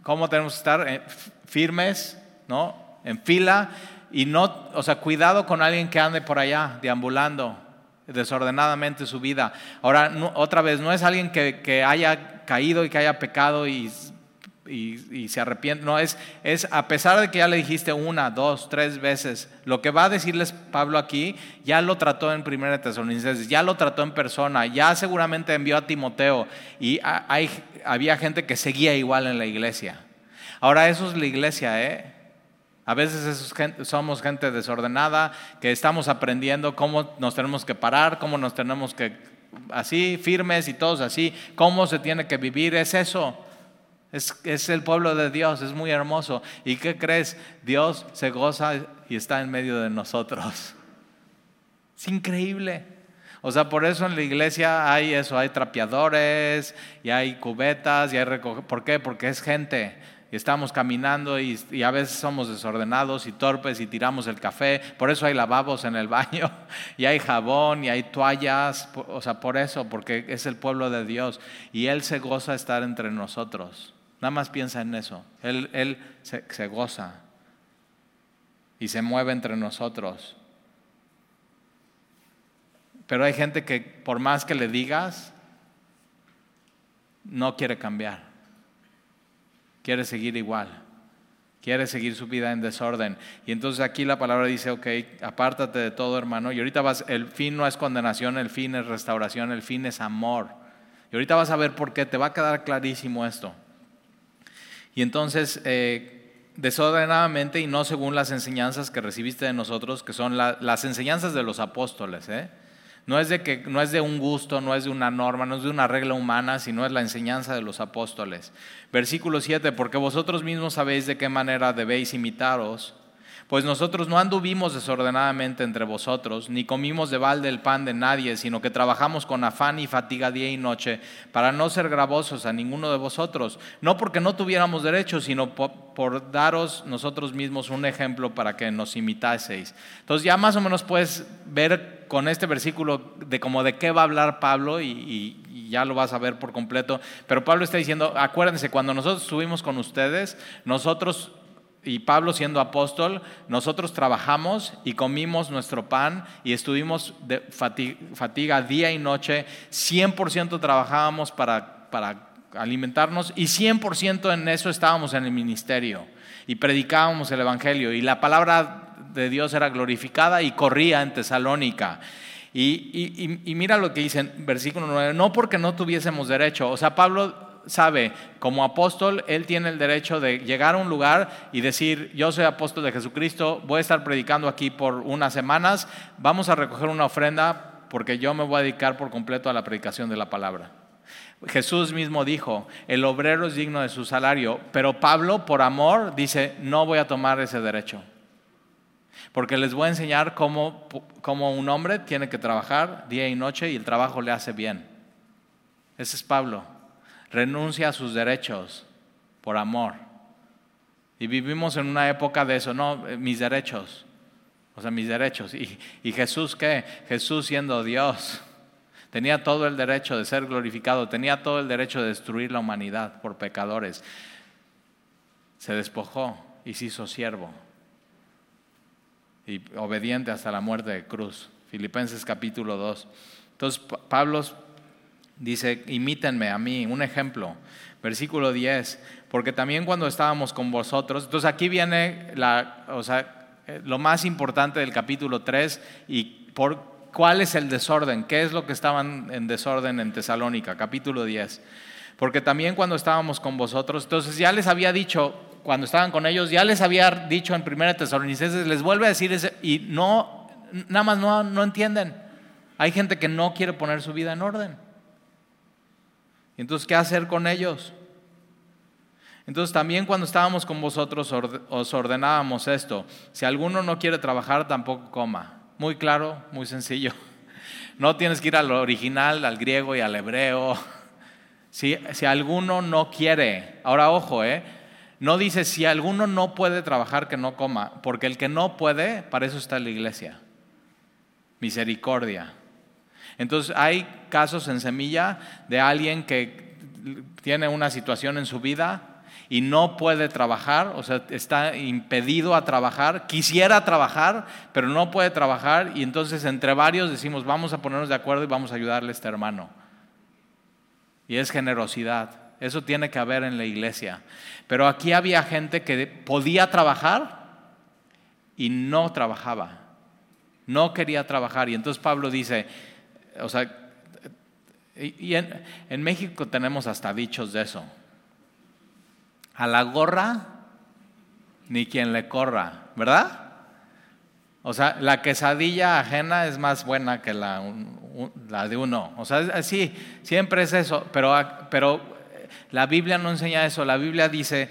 ¿cómo tenemos que estar eh, firmes, no? En fila y no, o sea, cuidado con alguien que ande por allá deambulando desordenadamente su vida. Ahora, otra vez, no es alguien que, que haya caído y que haya pecado y y, se arrepiente. No, es, es a pesar de que ya le dijiste una, dos, tres veces, lo que va a decirles Pablo aquí, ya lo trató en Primera Tesalonicenses, ya lo trató en persona, ya seguramente envió a Timoteo y hay, había gente que seguía igual en la iglesia. Ahora eso es la iglesia, ¿eh? A veces somos gente desordenada, que estamos aprendiendo cómo nos tenemos que parar, cómo nos tenemos que, así, firmes y todos así, cómo se tiene que vivir, es eso. Es, el pueblo de Dios, es muy hermoso. ¿Y qué crees? Dios se goza y está en medio de nosotros. Es increíble. O sea, por eso en la iglesia hay eso, hay trapeadores y hay cubetas y hay ¿Por qué? Porque es gente. y estamos caminando y, y, a veces somos desordenados y torpes y tiramos el café. Por eso hay lavabos en el baño y hay jabón y hay toallas. O sea, por eso, porque es el pueblo de Dios y Él se goza estar entre nosotros. Nada más piensa en eso. Él, él se, se goza y se mueve entre nosotros. Pero hay gente que por más que le digas, no quiere cambiar. Quiere seguir igual. Quiere seguir su vida en desorden. Y entonces aquí la palabra dice, ok, apártate de todo hermano. Y ahorita vas, el fin no es condenación, el fin es restauración, el fin es amor. Y ahorita vas a ver por qué, te va a quedar clarísimo esto. Y entonces, eh, desordenadamente y no según las enseñanzas que recibiste de nosotros, que son las enseñanzas de los apóstoles, ¿eh? No es, de que, no es de un gusto, no es de una norma, no es de una regla humana, sino es la enseñanza de los apóstoles. Versículo 7, porque vosotros mismos sabéis de qué manera debéis imitaros pues nosotros no anduvimos desordenadamente entre vosotros, ni comimos de balde el pan de nadie, sino que trabajamos con afán y fatiga día y noche, para no ser gravosos a ninguno de vosotros, no porque no tuviéramos derecho, sino por, daros nosotros mismos un ejemplo para que nos imitaseis. Entonces ya más o menos puedes ver con este versículo de cómo de qué va a hablar Pablo y, y ya lo vas a ver por completo, pero Pablo está diciendo, acuérdense, cuando nosotros estuvimos con ustedes, nosotros y Pablo siendo apóstol, nosotros trabajamos y comimos nuestro pan y estuvimos de fatiga, día y noche, 100% trabajábamos para, para alimentarnos y 100% en eso estábamos en el ministerio y predicábamos el Evangelio. Y la palabra de Dios era glorificada y corría en Tesalónica. Y, y, mira lo que dice versículo 9, no porque no tuviésemos derecho, o sea, Pablo sabe, como apóstol, él tiene el derecho de llegar a un lugar y decir, yo soy apóstol de Jesucristo, voy a estar predicando aquí por unas semanas, vamos a recoger una ofrenda porque yo me voy a dedicar por completo a la predicación de la palabra. Jesús mismo dijo, el obrero es digno de su salario, pero Pablo, por amor, dice, no voy a tomar ese derecho. Porque les voy a enseñar cómo, cómo un hombre tiene que trabajar día y noche y el trabajo le hace bien. Ese es Pablo renuncia a sus derechos por amor. Y vivimos en una época de eso, no, eh, mis derechos, o sea, mis derechos. ¿Y, y Jesús qué? Jesús siendo Dios, tenía todo el derecho de ser glorificado, tenía todo el derecho de destruir la humanidad por pecadores. Se despojó y se hizo siervo y obediente hasta la muerte de cruz. Filipenses capítulo 2. Entonces Pablo Dice, imítenme a mí, un ejemplo. Versículo 10, porque también cuando estábamos con vosotros, entonces aquí viene la, o sea, eh, lo más importante del capítulo 3 y por cuál es el desorden, qué es lo que estaban en desorden en Tesalónica, capítulo 10. Porque también cuando estábamos con vosotros, entonces ya les había dicho, cuando estaban con ellos, ya les había dicho en primera Tesalonicenses, les vuelve a decir ese, y no, nada más no, no entienden. Hay gente que no quiere poner su vida en orden. Entonces, ¿qué hacer con ellos? Entonces también cuando estábamos con vosotros os ordenábamos esto. Si alguno no quiere trabajar, tampoco coma. Muy claro, muy sencillo. No tienes que ir al original, al griego y al hebreo. Si, si alguno no quiere, ahora ojo, ¿eh? no dice si alguno no puede trabajar que no coma, porque el que no puede, para eso está la iglesia. Misericordia. Entonces hay casos en semilla de alguien que tiene una situación en su vida y no puede trabajar, o sea, está impedido a trabajar, quisiera trabajar, pero no puede trabajar y entonces entre varios decimos, vamos a ponernos de acuerdo y vamos a ayudarle a este hermano. Y es generosidad, eso tiene que haber en la iglesia. Pero aquí había gente que podía trabajar y no trabajaba, no quería trabajar. Y entonces Pablo dice, o sea, y en, México tenemos hasta dichos de eso. A la gorra, ni quien le corra, ¿verdad? O sea, la quesadilla ajena es más buena que la, la de uno. O sea, sí, siempre es eso, pero, pero la Biblia no enseña eso. La Biblia dice,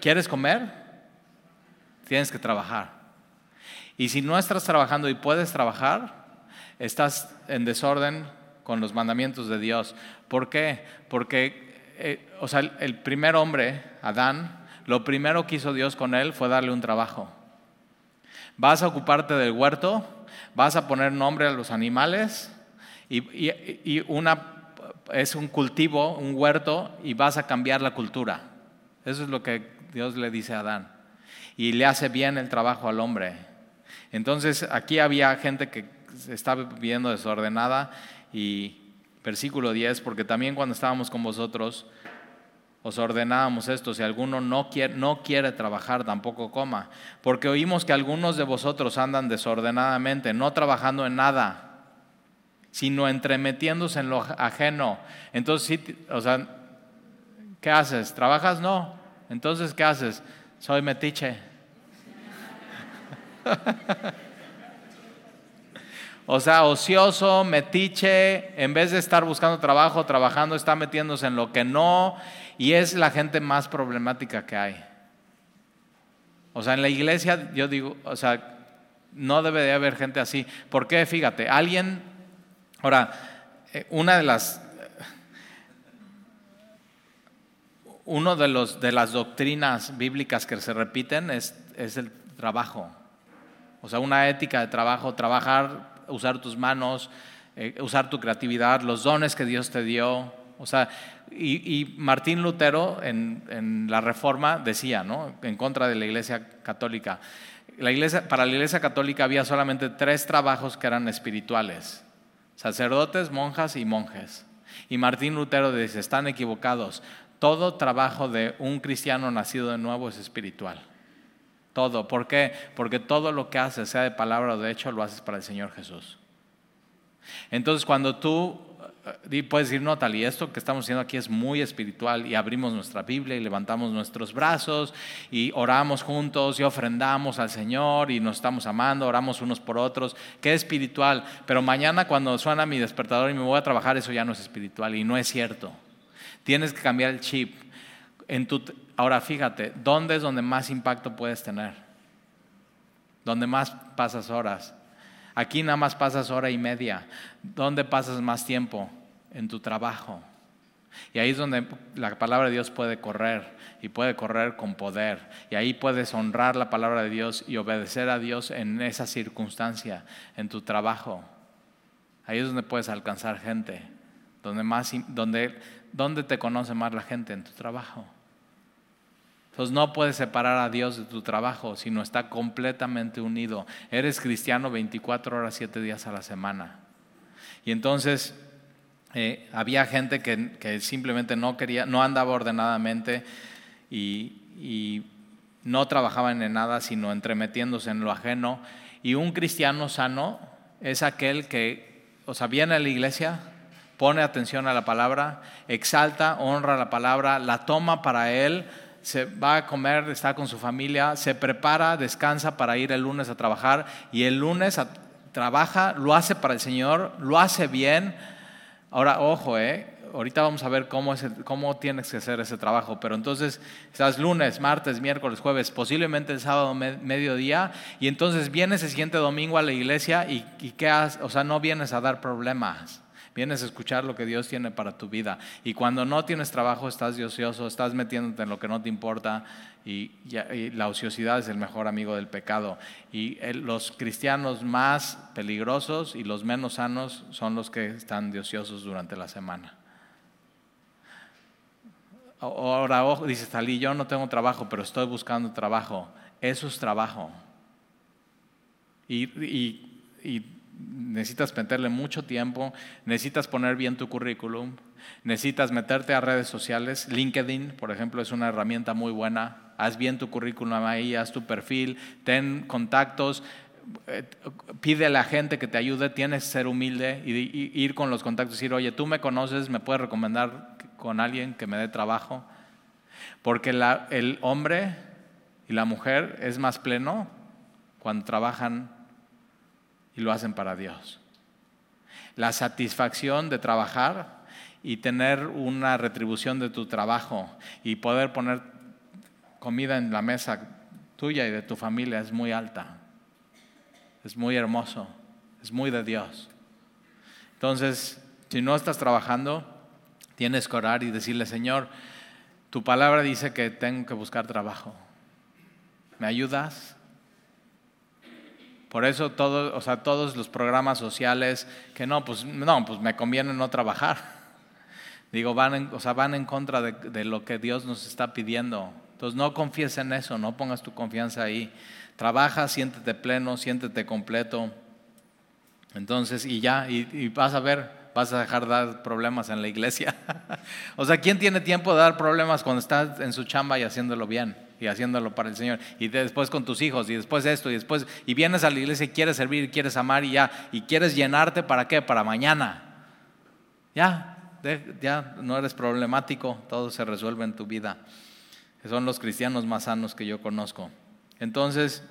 ¿quieres comer? Tienes que trabajar. Y si no estás trabajando y puedes trabajar, estás en desorden con los mandamientos de Dios. ¿Por qué? Porque eh, o sea, el primer hombre, Adán, lo primero que hizo Dios con él fue darle un trabajo. Vas a ocuparte del huerto, vas a poner nombre a los animales y, es un cultivo, un huerto y vas a cambiar la cultura. Eso es lo que Dios le dice a Adán. Y le hace bien el trabajo al hombre. Entonces aquí había gente que estaba viviendo desordenada y versículo 10, porque también cuando estábamos con vosotros, os ordenábamos esto, si alguno no quiere, no quiere trabajar, tampoco coma, porque oímos que algunos de vosotros andan desordenadamente, no trabajando en nada, sino entremetiéndose en lo ajeno. Entonces, sea, ¿qué haces? ¿Trabajas? No. Entonces, ¿qué haces? Soy metiche. O sea, ocioso, metiche, en vez de estar buscando trabajo, trabajando, está metiéndose en lo que no y es la gente más problemática que hay. O sea, en la iglesia yo digo, o sea, no debe de haber gente así. ¿Por qué? Fíjate, alguien, ahora, eh, una de las, uno de, los, de las doctrinas bíblicas que se repiten es, es el trabajo. O sea, una ética de trabajo, trabajar usar tus manos, eh, usar tu creatividad, los dones que Dios te dio. O sea, y, Martín Lutero en, la Reforma decía, ¿no? En contra de la Iglesia Católica. Para la Iglesia Católica había solamente tres trabajos que eran espirituales: sacerdotes, monjas y monjes. Y Martín Lutero dice: están equivocados. Todo trabajo de un cristiano nacido de nuevo es espiritual. Todo. ¿Por qué? Porque todo lo que haces, sea de palabra o de hecho, lo haces para el Señor Jesús. Entonces, cuando tú eh, puedes decir, no, tal, y esto que estamos haciendo aquí es muy espiritual, y abrimos nuestra Biblia y levantamos nuestros brazos y oramos juntos y ofrendamos al Señor y nos estamos amando, oramos unos por otros, es espiritual. Pero mañana, cuando suena mi despertador y me voy a trabajar, eso ya no es espiritual y no es cierto. Tienes que cambiar el chip. En tu, Ahora fíjate, ¿dónde es donde más impacto puedes tener? ¿Dónde más pasas horas? Aquí nada más pasas hora y media. ¿Dónde pasas más tiempo? En tu trabajo. Y ahí es donde la palabra de Dios puede correr y puede correr con poder. Y ahí puedes honrar la palabra de Dios y obedecer a Dios en esa circunstancia, en tu trabajo. Ahí es donde puedes alcanzar gente. Donde, más, donde, donde te conoce más la gente en tu trabajo. Entonces no puedes separar a Dios de tu trabajo, sino está completamente unido. Eres cristiano 24 horas, 7 días a la semana. Y entonces eh, había gente que, simplemente no quería, no andaba ordenadamente y, no trabajaban en nada, sino entremetiéndose en lo ajeno. Y un cristiano sano es aquel que, o sea, viene a la iglesia, pone atención a la palabra, exalta, honra la palabra, la toma para él se va a comer, está con su familia, se prepara, descansa para ir el lunes a trabajar y el lunes trabaja, lo hace para el Señor, lo hace bien. Ahora, ojo, eh, ahorita vamos a ver cómo, es cómo tienes que hacer ese trabajo, pero entonces estás lunes, martes, miércoles, jueves, posiblemente el sábado mediodía, y entonces vienes el siguiente domingo a la iglesia y, y ¿qué haces? O sea, no vienes a dar problemas Vienes a escuchar lo que Dios tiene para tu vida. Y cuando no tienes trabajo, estás de ocioso, estás metiéndote en lo que no te importa. Y, la ociosidad es el mejor amigo del pecado. Y los cristianos más peligrosos y los menos sanos son los que están de ociosos durante la semana. Ahora, ojo, dice Talí, yo no tengo trabajo, pero estoy buscando trabajo. Eso es trabajo. Y, y necesitas meterle mucho tiempo, necesitas poner bien tu currículum, necesitas meterte a redes sociales. LinkedIn, por ejemplo, es una herramienta muy buena. Haz bien tu currículum ahí, haz tu perfil, ten contactos, eh, pide a la gente que te ayude, tienes que ser humilde y, ir con los contactos y decir, oye, tú me conoces, me puedes recomendar con alguien que me dé trabajo. Porque el hombre y la mujer es más pleno cuando trabajan y lo hacen para Dios. La satisfacción de trabajar y tener una retribución de tu trabajo y poder poner comida en la mesa tuya y de tu familia es muy alta. Es muy hermoso, es muy de Dios. Entonces, si no estás trabajando, Tienes que orar y decirle, Señor, tu palabra dice que tengo que buscar trabajo. ¿Me ayudas? Por eso todo, o sea, todos los programas sociales que no, pues no, pues me conviene no trabajar. Digo, van en, o sea, van en contra de, lo que Dios nos está pidiendo. Entonces no confíes en eso, no pongas tu confianza ahí. Trabaja, siéntete pleno, siéntete completo. Entonces, y ya, y, vas a ver, vas a dejar de dar problemas en la iglesia. o sea, ¿quién tiene tiempo de dar problemas cuando estás en su chamba y haciéndolo bien? Y haciéndolo para el Señor. Y después con tus hijos, y después esto, y después, y vienes a la iglesia y quieres servir, y quieres amar, y ya, y quieres llenarte para qué? Para mañana. Ya, ya no eres problemático, todo se resuelve en tu vida. Son los cristianos más sanos que yo conozco. Entonces,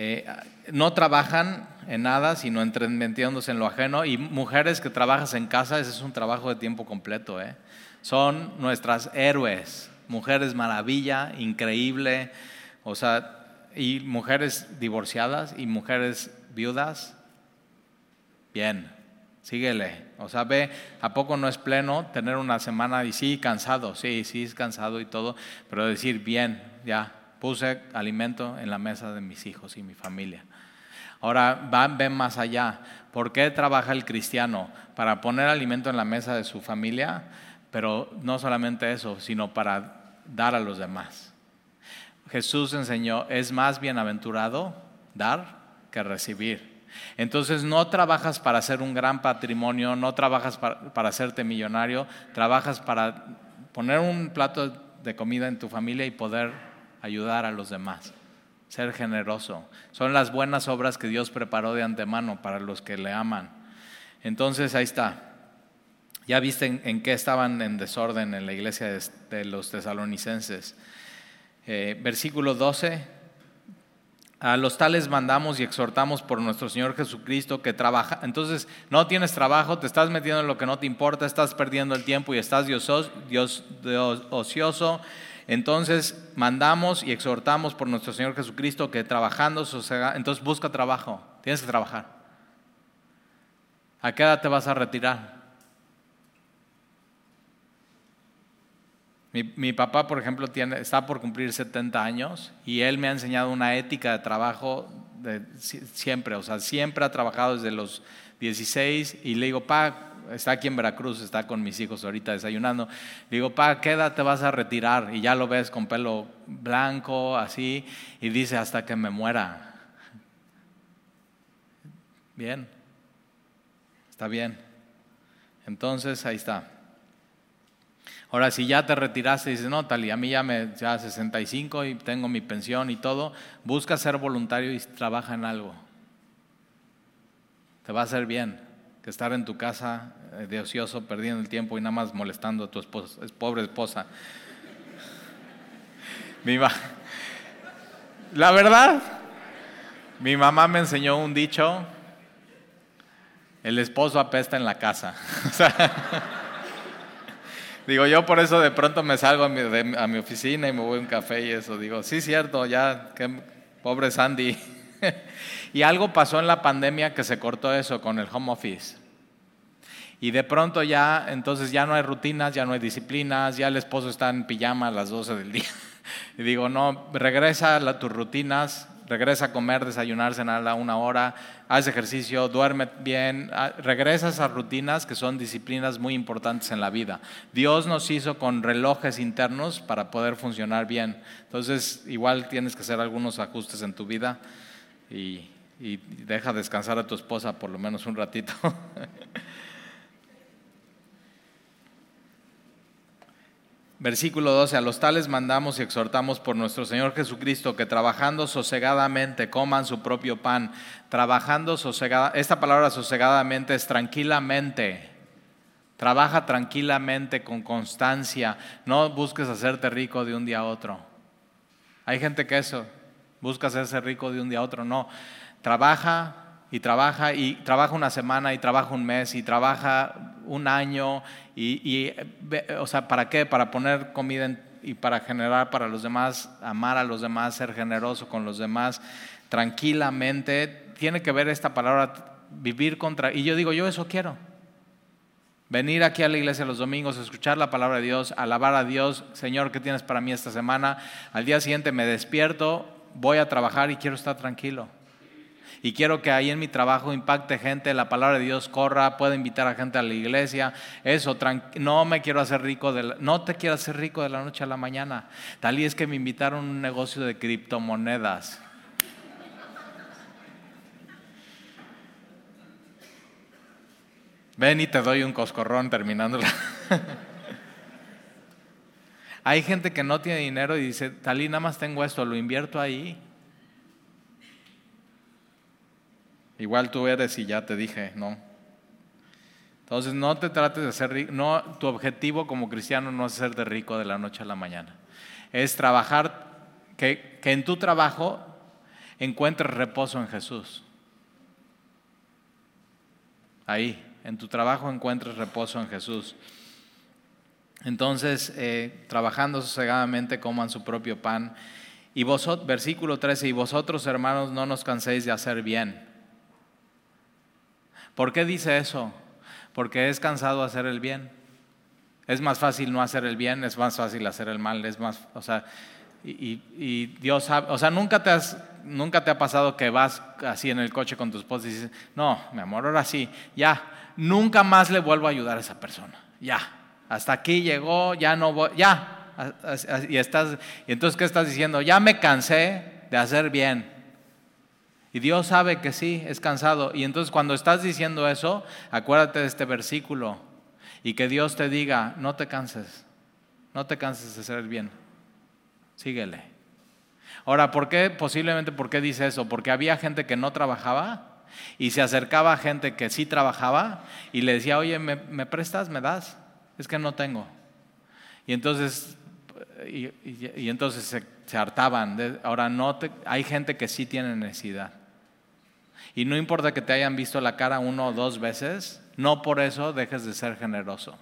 eh, no trabajan en nada, sino metiéndose en lo ajeno. Y mujeres que trabajas en casa, ese es un trabajo de tiempo completo. ¿eh? Son nuestras héroes, mujeres maravilla, increíble. O sea, y mujeres divorciadas y mujeres viudas, bien, síguele. O sea, ve, ¿a poco no es pleno tener una semana y sí, cansado? Sí, sí, es cansado y todo, pero decir, bien, ya, puse alimento en la mesa de mis hijos y mi familia. Ahora, van, ven más allá. ¿Por qué trabaja el cristiano? Para poner alimento en la mesa de su familia, pero no solamente eso, sino para dar a los demás. Jesús enseñó, es más bienaventurado dar que recibir. Entonces no trabajas para hacer un gran patrimonio, no trabajas para, para hacerte millonario, trabajas para poner un plato de comida en tu familia y poder ayudar a los demás, ser generoso. Son las buenas obras que Dios preparó de antemano para los que le aman. Entonces ahí está. Ya viste en, qué estaban en desorden en la iglesia de, los tesalonicenses. Eh, versículo 12. A los tales mandamos y exhortamos por nuestro Señor Jesucristo que trabaja. Entonces, no tienes trabajo, te estás metiendo en lo que no te importa, estás perdiendo el tiempo y estás Dios, Dios, ocioso entonces mandamos y exhortamos por nuestro Señor Jesucristo que trabajando, entonces busca trabajo, tienes que trabajar. ¿A qué edad te vas a retirar? Mi, papá, por ejemplo, tiene, está por cumplir 70 años y él me ha enseñado una ética de trabajo de, siempre, o sea, siempre ha trabajado desde los 16 y le digo, pa, está aquí en Veracruz, está con mis hijos ahorita desayunando. digo, pa, ¿qué edad te vas a retirar? Y ya lo ves con pelo blanco, así, y dice, hasta que me muera. Bien, está bien. Entonces, ahí está. Ahora, si ya te retiraste y dices, no, tal, y a mí ya me, ya 65 y tengo mi pensión y todo, busca ser voluntario y trabaja en algo. Te va a hacer bien que estar en tu casa eh, de ocioso, perdiendo el tiempo y nada más molestando a tu esposa, pobre esposa. Mi la verdad, mi mamá me enseñó un dicho, el esposo apesta en la casa. digo, yo por eso de pronto me salgo a mi, a mi, oficina y me voy a un café y eso. Digo, sí, cierto, ya, qué, pobre Sandy. y algo pasó en la pandemia que se cortó eso con el home office. Y de pronto ya, entonces ya no hay rutinas, ya no hay disciplinas, ya el esposo está en pijama a las 12 del día. Y digo, no, regresa a tus rutinas, regresa a comer, desayunar, cenar a una hora, haz ejercicio, duerme bien, regresa a esas rutinas que son disciplinas muy importantes en la vida. Dios nos hizo con relojes internos para poder funcionar bien. Entonces, igual tienes que hacer algunos ajustes en tu vida y, y deja descansar a tu esposa por lo menos un ratito. Versículo 12, a los tales mandamos y exhortamos por nuestro Señor Jesucristo que trabajando sosegadamente coman su propio pan, trabajando sosegadamente, esta palabra sosegadamente es tranquilamente, trabaja tranquilamente con constancia, no busques hacerte rico de un día a otro. Hay gente que eso, busca hacerse rico de un día a otro, no, trabaja y trabaja y trabaja una semana y trabaja un mes y trabaja un año y, o sea, ¿para qué? Para poner comida y para generar para los demás, amar a los demás, ser generoso con los demás, tranquilamente. Tiene que ver esta palabra vivir contra y yo digo, yo eso quiero. Venir aquí a la iglesia los domingos, escuchar la palabra de Dios, alabar a Dios, Señor, ¿qué tienes para mí esta semana? Al día siguiente me despierto, voy a trabajar y quiero estar tranquilo. Y quiero que ahí en mi trabajo impacte gente, la palabra de Dios corra, pueda invitar a gente a la iglesia. Eso, no me quiero hacer rico, de no te quiero hacer rico de la noche a la mañana. Tal y es que me invitaron a un negocio de criptomonedas. Ven y te doy un coscorrón terminándola. Hay gente que no tiene dinero y dice, Talí, nada más tengo esto, lo invierto ahí. Igual tú eres y ya te dije, no. Entonces no te trates de ser rico, no, tu objetivo como cristiano no es hacerte rico de la noche a la mañana. Es trabajar, que, que en tu trabajo encuentres reposo en Jesús. Ahí en tu trabajo encuentres reposo en Jesús. Entonces, eh, trabajando sosegadamente, coman su propio pan. Y vosotros, versículo 13, y vosotros hermanos no nos canséis de hacer bien. ¿Por qué dice eso? Porque es cansado hacer el bien. Es más fácil no hacer el bien, es más fácil hacer el mal, es más, o sea, y, Dios sabe, o sea, nunca te has nunca te ha pasado que vas así en el coche con tu esposa y dices, no, mi amor, ahora sí, ya, nunca más le vuelvo a ayudar a esa persona. Ya, hasta aquí llegó, ya no voy, ya. Y, estás, y entonces, ¿qué estás diciendo? Ya me cansé de hacer bien. Y Dios sabe que sí, es cansado. Y entonces cuando estás diciendo eso, acuérdate de este versículo y que Dios te diga, no te canses, no te canses de hacer bien, síguele. Ahora, ¿por qué? Posiblemente, ¿por qué dice eso? Porque había gente que no trabajaba y se acercaba a gente que sí trabajaba y le decía, oye, ¿me, prestas? ¿Me das? Es que no tengo. Y entonces, y, entonces se, hartaban. ahora no hay gente que sí tiene necesidad. Y no importa que te hayan visto la cara uno o dos veces, no por eso dejes de ser generoso.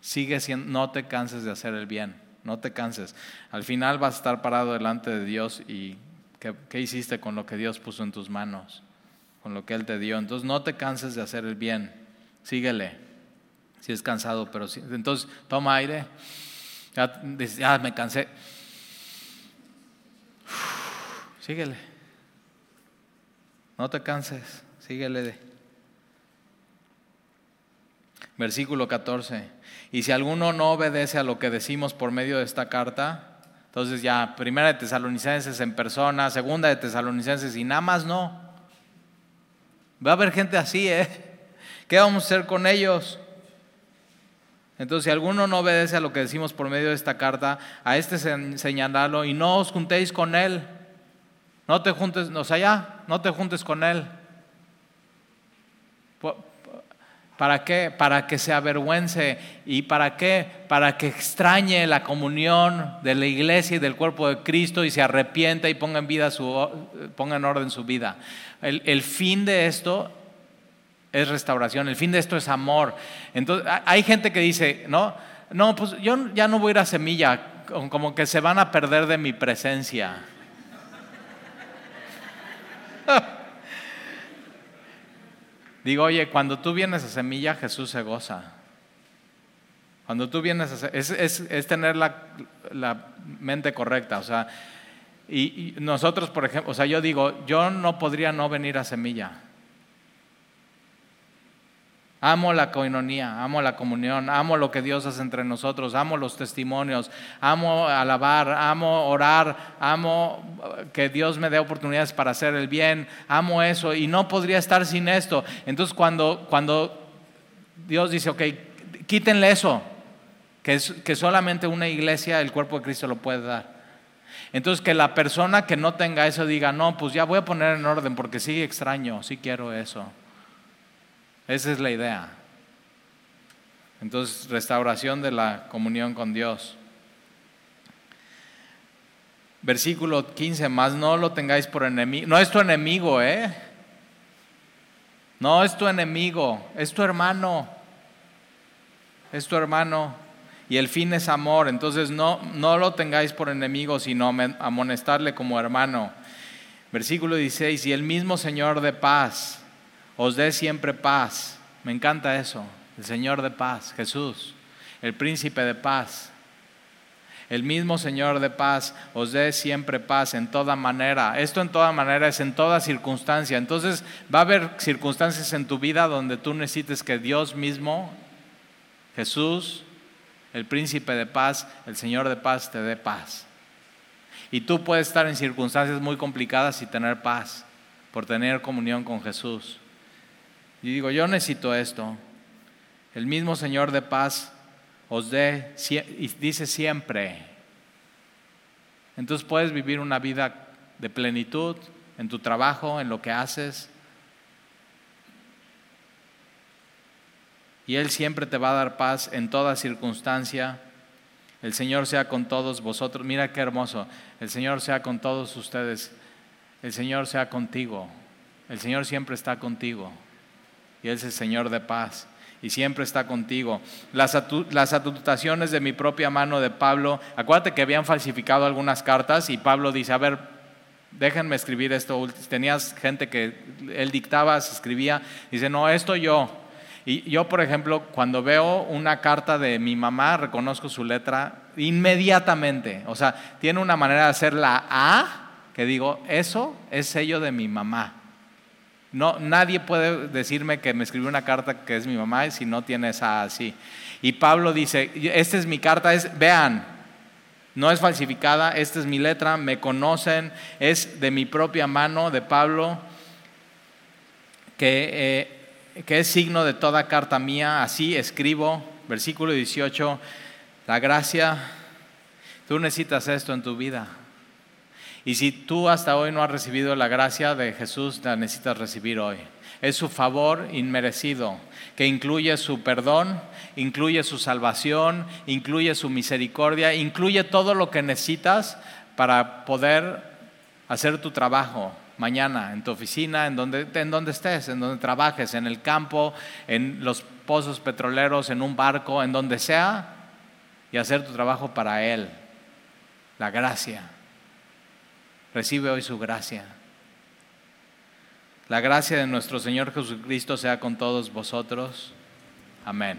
Sigue siendo, no te canses de hacer el bien, no te canses. Al final vas a estar parado delante de Dios y qué hiciste con lo que Dios puso en tus manos? con lo que Él te dio. Entonces no te canses de hacer el bien, síguele. Si es cansado, pero sí. Entonces toma aire. Ya, me cansé. síguele. No te canses, síguele. Versículo 14. Y si alguno no obedece a lo que decimos por medio de esta carta, entonces ya, primera de Tesalonicenses en persona, segunda de Tesalonicenses y nada más no. Va a haber gente así, ¿eh? ¿Qué vamos a hacer con ellos? Entonces, si alguno no obedece a lo que decimos por medio de esta carta, a este señalalo y no os juntéis con él. No te juntes, o sea, no te juntes con él. ¿Para qué? Para que se avergüence. ¿Y para qué? Para que extrañe la comunión de la iglesia y del cuerpo de Cristo y se arrepienta y ponga en, vida su, ponga en orden su vida. El, el fin de esto es restauración, el fin de esto es amor. Entonces, hay gente que dice, no, no, pues yo ya no voy a ir a semilla, como que se van a perder de mi presencia. Digo, oye, cuando tú vienes a semilla, Jesús se goza. Cuando tú vienes a es, es, tener la, mente correcta. O sea, y, y, nosotros, por ejemplo, o sea, yo digo, yo no podría no venir a semilla. Amo la coinonía, amo la comunión, amo lo que Dios hace entre nosotros, amo los testimonios, amo alabar, amo orar, amo que Dios me dé oportunidades para hacer el bien, amo eso y no podría estar sin esto. Entonces cuando, cuando Dios dice, ok, quítenle eso, que, es, que solamente una iglesia, el cuerpo de Cristo lo puede dar. Entonces que la persona que no tenga eso diga, no, pues ya voy a poner en orden porque sí extraño, sí quiero eso. Esa es la idea. Entonces, restauración de la comunión con Dios. Versículo 15, más no lo tengáis por enemigo. No es tu enemigo, ¿eh? No es tu enemigo, es tu hermano. Es tu hermano. Y el fin es amor. Entonces no, no lo tengáis por enemigo, sino amonestarle como hermano. Versículo 16, y el mismo Señor de paz os dé siempre paz. Me encanta eso. el Señor de paz, Jesús, el príncipe de paz. El mismo Señor de paz os dé siempre paz en toda manera. Esto en toda manera es en toda circunstancia. Entonces va a haber circunstancias en tu vida donde tú necesites que Dios mismo, Jesús, el príncipe de paz, el Señor de paz, te dé paz. Y tú puedes estar en circunstancias muy complicadas y tener paz por tener comunión con Jesús. Y digo, yo necesito esto. El mismo Señor de paz os dé, y dice siempre. Entonces puedes vivir una vida de plenitud en tu trabajo, en lo que haces. Y Él siempre te va a dar paz en toda circunstancia. El Señor sea con todos vosotros. Mira qué hermoso. El Señor sea con todos ustedes. El Señor sea contigo. El Señor siempre está contigo. Y es el Señor de paz y siempre está contigo. Las, las atutaciones de mi propia mano de Pablo, acuérdate que habían falsificado algunas cartas y Pablo dice, a ver, déjenme escribir esto. Tenías gente que él dictaba, se escribía, dice, no, esto yo. Y yo, por ejemplo, cuando veo una carta de mi mamá, reconozco su letra inmediatamente. O sea, tiene una manera de hacer la A, que digo, eso es sello de mi mamá. No, nadie puede decirme que me escribió una carta que es mi mamá si no tiene esa así. Y Pablo dice, esta es mi carta, es, vean, no es falsificada, esta es mi letra, me conocen, es de mi propia mano, de Pablo, que, eh, que es signo de toda carta mía, así escribo, versículo 18, la gracia, tú necesitas esto en tu vida. Y si tú hasta hoy no has recibido la gracia de Jesús, la necesitas recibir hoy. Es su favor inmerecido, que incluye su perdón, incluye su salvación, incluye su misericordia, incluye todo lo que necesitas para poder hacer tu trabajo mañana en tu oficina, en donde, en donde estés, en donde trabajes, en el campo, en los pozos petroleros, en un barco, en donde sea, y hacer tu trabajo para Él. La gracia. Recibe hoy su gracia. La gracia de nuestro Señor Jesucristo sea con todos vosotros. Amén.